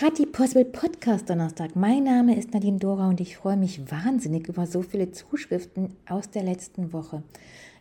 Party Possible Podcast Donnerstag. Mein Name ist Nadine Dora und ich freue mich wahnsinnig über so viele Zuschriften aus der letzten Woche.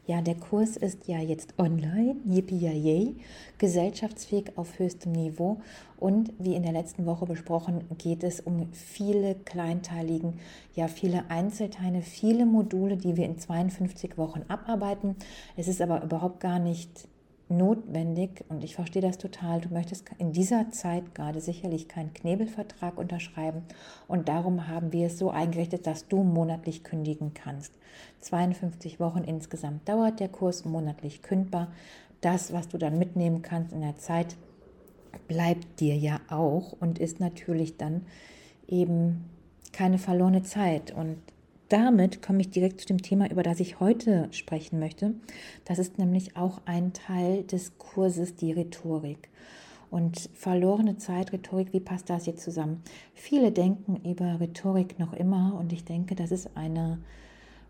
Ja, der Kurs ist ja jetzt online, yippie gesellschaftsfähig auf höchstem Niveau und wie in der letzten Woche besprochen, geht es um viele kleinteiligen, ja viele Einzelteile, viele Module, die wir in 52 Wochen abarbeiten. Es ist aber überhaupt gar nicht notwendig und ich verstehe das total. Du möchtest in dieser Zeit gerade sicherlich keinen Knebelvertrag unterschreiben und darum haben wir es so eingerichtet, dass du monatlich kündigen kannst. 52 Wochen insgesamt dauert der Kurs monatlich kündbar. Das, was du dann mitnehmen kannst in der Zeit, bleibt dir ja auch und ist natürlich dann eben keine verlorene Zeit und damit komme ich direkt zu dem Thema, über das ich heute sprechen möchte. Das ist nämlich auch ein Teil des Kurses, die Rhetorik. Und verlorene Zeit, Rhetorik, wie passt das jetzt zusammen? Viele denken über Rhetorik noch immer und ich denke, das ist eine,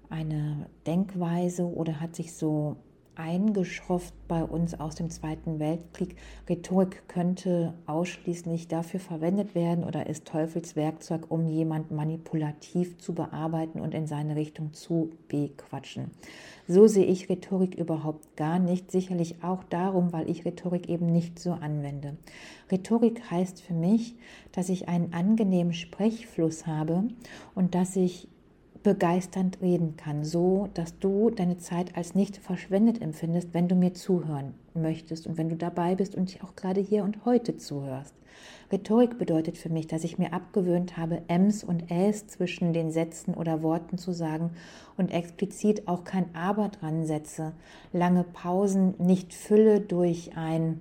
eine Denkweise oder hat sich so eingeschrofft bei uns aus dem Zweiten Weltkrieg. Rhetorik könnte ausschließlich dafür verwendet werden oder ist Teufelswerkzeug, um jemand manipulativ zu bearbeiten und in seine Richtung zu bequatschen. So sehe ich Rhetorik überhaupt gar nicht. Sicherlich auch darum, weil ich Rhetorik eben nicht so anwende. Rhetorik heißt für mich, dass ich einen angenehmen Sprechfluss habe und dass ich begeisternd reden kann, so dass du deine Zeit als nicht verschwendet empfindest, wenn du mir zuhören möchtest und wenn du dabei bist und dich auch gerade hier und heute zuhörst. Rhetorik bedeutet für mich, dass ich mir abgewöhnt habe, Ms und Äs zwischen den Sätzen oder Worten zu sagen und explizit auch kein Aber dran setze, lange Pausen nicht fülle durch ein,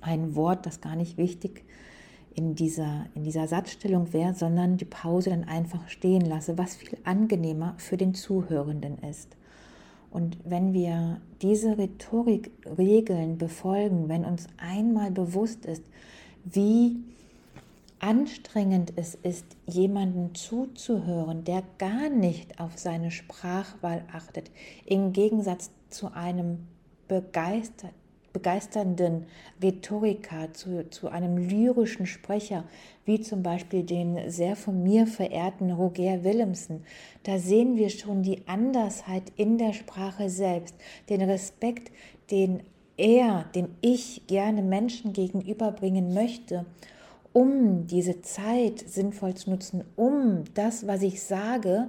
ein Wort, das gar nicht wichtig ist in dieser, in dieser Satzstellung wäre, sondern die Pause dann einfach stehen lasse, was viel angenehmer für den Zuhörenden ist. Und wenn wir diese Rhetorikregeln befolgen, wenn uns einmal bewusst ist, wie anstrengend es ist, jemanden zuzuhören, der gar nicht auf seine Sprachwahl achtet, im Gegensatz zu einem begeistert, begeisternden Rhetoriker, zu, zu einem lyrischen Sprecher, wie zum Beispiel den sehr von mir verehrten Roger Willemsen, da sehen wir schon die Andersheit in der Sprache selbst, den Respekt, den er, den ich gerne Menschen gegenüberbringen möchte, um diese Zeit sinnvoll zu nutzen, um das, was ich sage,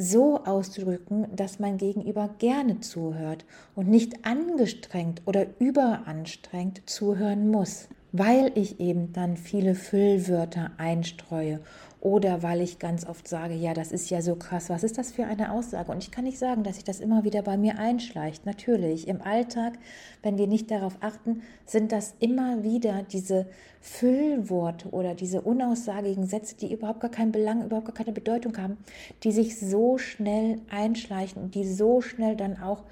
so auszudrücken, dass mein Gegenüber gerne zuhört und nicht angestrengt oder überanstrengt zuhören muss, weil ich eben dann viele Füllwörter einstreue oder weil ich ganz oft sage, ja, das ist ja so krass, was ist das für eine Aussage? Und ich kann nicht sagen, dass sich das immer wieder bei mir einschleicht. Natürlich, im Alltag, wenn wir nicht darauf achten, sind das immer wieder diese Füllworte oder diese unaussagigen Sätze, die überhaupt gar keinen Belang, überhaupt gar keine Bedeutung haben, die sich so schnell einschleichen und die so schnell dann auch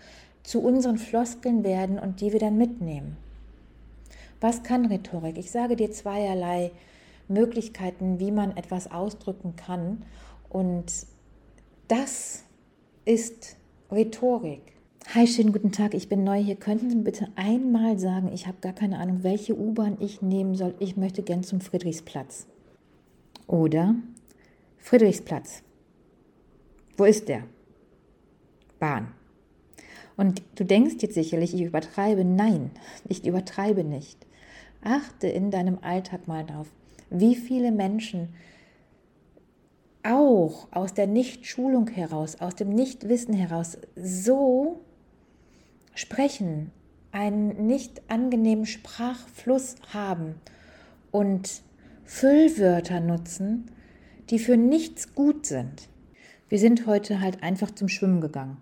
zu unseren Floskeln werden und die wir dann mitnehmen. Was kann Rhetorik? Ich sage dir zweierlei Möglichkeiten, wie man etwas ausdrücken kann. Und das ist Rhetorik. Hi, schönen guten Tag, ich bin neu hier. Könnten Sie bitte einmal sagen, ich habe gar keine Ahnung, welche U-Bahn ich nehmen soll. Ich möchte gern zum Friedrichsplatz. Oder Friedrichsplatz. Wo ist der? Bahn. Und du denkst jetzt sicherlich, ich übertreibe. Nein, ich übertreibe nicht. Achte in deinem Alltag mal darauf, wie viele Menschen auch aus der Nichtschulung heraus, aus dem Nichtwissen heraus so sprechen, einen nicht angenehmen Sprachfluss haben und Füllwörter nutzen, die für nichts gut sind. Wir sind heute halt einfach zum Schwimmen gegangen.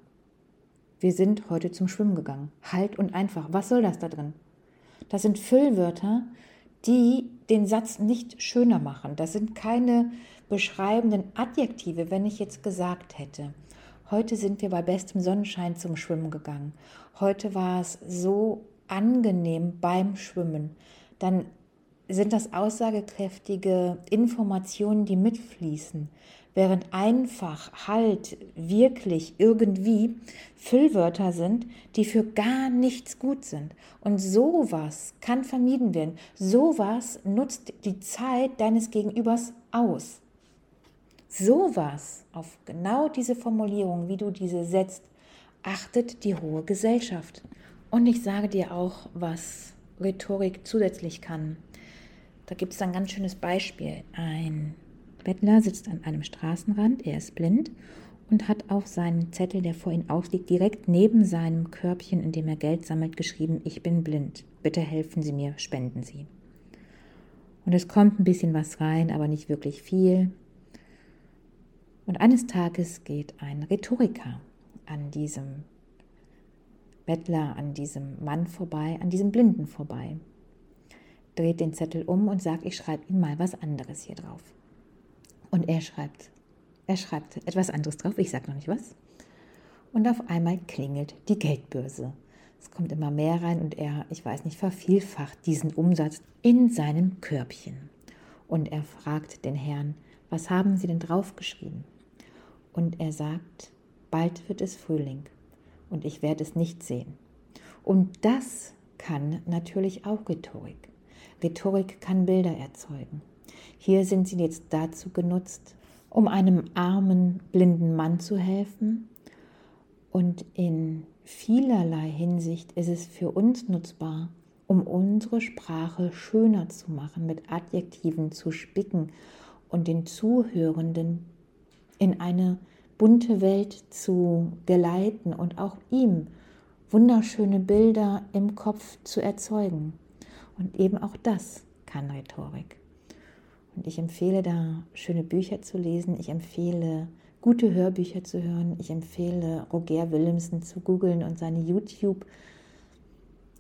Wir sind heute zum Schwimmen gegangen. Halt und einfach. Was soll das da drin? Das sind Füllwörter, die den Satz nicht schöner machen. Das sind keine beschreibenden Adjektive, wenn ich jetzt gesagt hätte. Heute sind wir bei bestem Sonnenschein zum Schwimmen gegangen. Heute war es so angenehm beim Schwimmen. Dann sind das aussagekräftige Informationen, die mitfließen. während einfach, halt, wirklich, irgendwie Füllwörter sind, die für gar nichts gut sind. Und sowas kann vermieden werden. Sowas nutzt die Zeit deines Gegenübers aus. Sowas, auf genau diese Formulierung, wie du diese setzt, achtet die hohe Gesellschaft. Und ich sage dir auch, was Rhetorik zusätzlich kann. Da gibt es ein ganz schönes Beispiel. Ein Bettler sitzt an einem Straßenrand, er ist blind und hat auf seinen Zettel, der vor ihm ausliegt, direkt neben seinem Körbchen, in dem er Geld sammelt, geschrieben, ich bin blind, bitte helfen Sie mir, spenden Sie. Und es kommt ein bisschen was rein, aber nicht wirklich viel. Und eines Tages geht ein Rhetoriker an diesem Bettler, an diesem Mann vorbei, an diesem Blinden vorbei, dreht den Zettel um und sagt, ich schreibe ihm mal was anderes hier drauf. Und er schreibt, er schreibt etwas anderes drauf, ich sage noch nicht was. Und auf einmal klingelt die Geldbörse. Es kommt immer mehr rein und er, ich weiß nicht, vervielfacht diesen Umsatz in seinem Körbchen. Und er fragt den Herrn, was haben Sie denn draufgeschrieben? Und er sagt, bald wird es Frühling und ich werde es nicht sehen. Und das kann natürlich auch Rhetorik. Rhetorik kann Bilder erzeugen. Hier sind sie jetzt dazu genutzt, um einem armen, blinden Mann zu helfen. Und in vielerlei Hinsicht ist es für uns nutzbar, um unsere Sprache schöner zu machen, mit Adjektiven zu spicken und den Zuhörenden in eine bunte Welt zu geleiten und auch ihm wunderschöne Bilder im Kopf zu erzeugen. Und eben auch das kann Rhetorik. Und ich empfehle da schöne Bücher zu lesen, ich empfehle gute Hörbücher zu hören, ich empfehle Roger Willemsen zu googeln und seine YouTube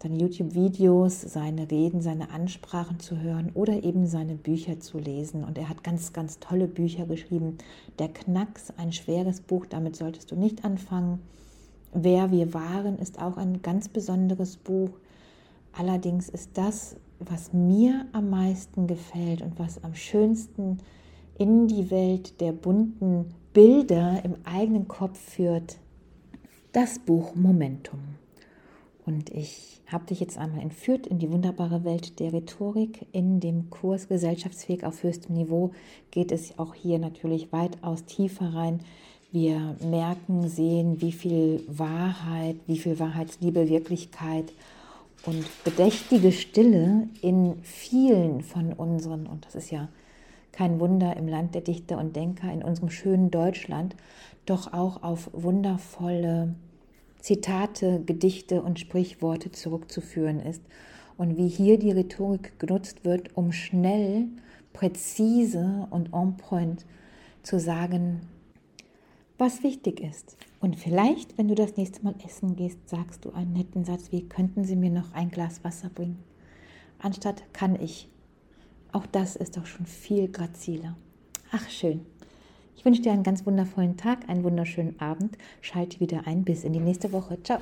seine YouTube-Videos, seine Reden, seine Ansprachen zu hören oder eben seine Bücher zu lesen. Und er hat ganz, ganz tolle Bücher geschrieben. Der Knacks, ein schweres Buch, damit solltest du nicht anfangen. Wer wir waren, ist auch ein ganz besonderes Buch. Allerdings ist das, was mir am meisten gefällt und was am schönsten in die Welt der bunten Bilder im eigenen Kopf führt, das Buch Momentum. Und ich habe dich jetzt einmal entführt in die wunderbare Welt der Rhetorik. In dem Kurs Gesellschaftsfähig auf höchstem Niveau geht es auch hier natürlich weitaus tiefer rein. Wir merken, sehen, wie viel Wahrheit, wie viel Wahrheitsliebe, Wirklichkeit und bedächtige Stille in vielen von unseren, und das ist ja kein Wunder im Land der Dichter und Denker, in unserem schönen Deutschland, doch auch auf wundervolle Zitate, Gedichte und Sprichworte zurückzuführen ist und wie hier die Rhetorik genutzt wird, um schnell, präzise und on point zu sagen, was wichtig ist. Und vielleicht, wenn du das nächste Mal essen gehst, sagst du einen netten Satz wie, könnten Sie mir noch ein Glas Wasser bringen? Anstatt kann ich. Auch das ist doch schon viel graziler. Ach schön. Ich wünsche dir einen ganz wundervollen Tag, einen wunderschönen Abend. Schalte wieder ein. Bis in die nächste Woche. Ciao.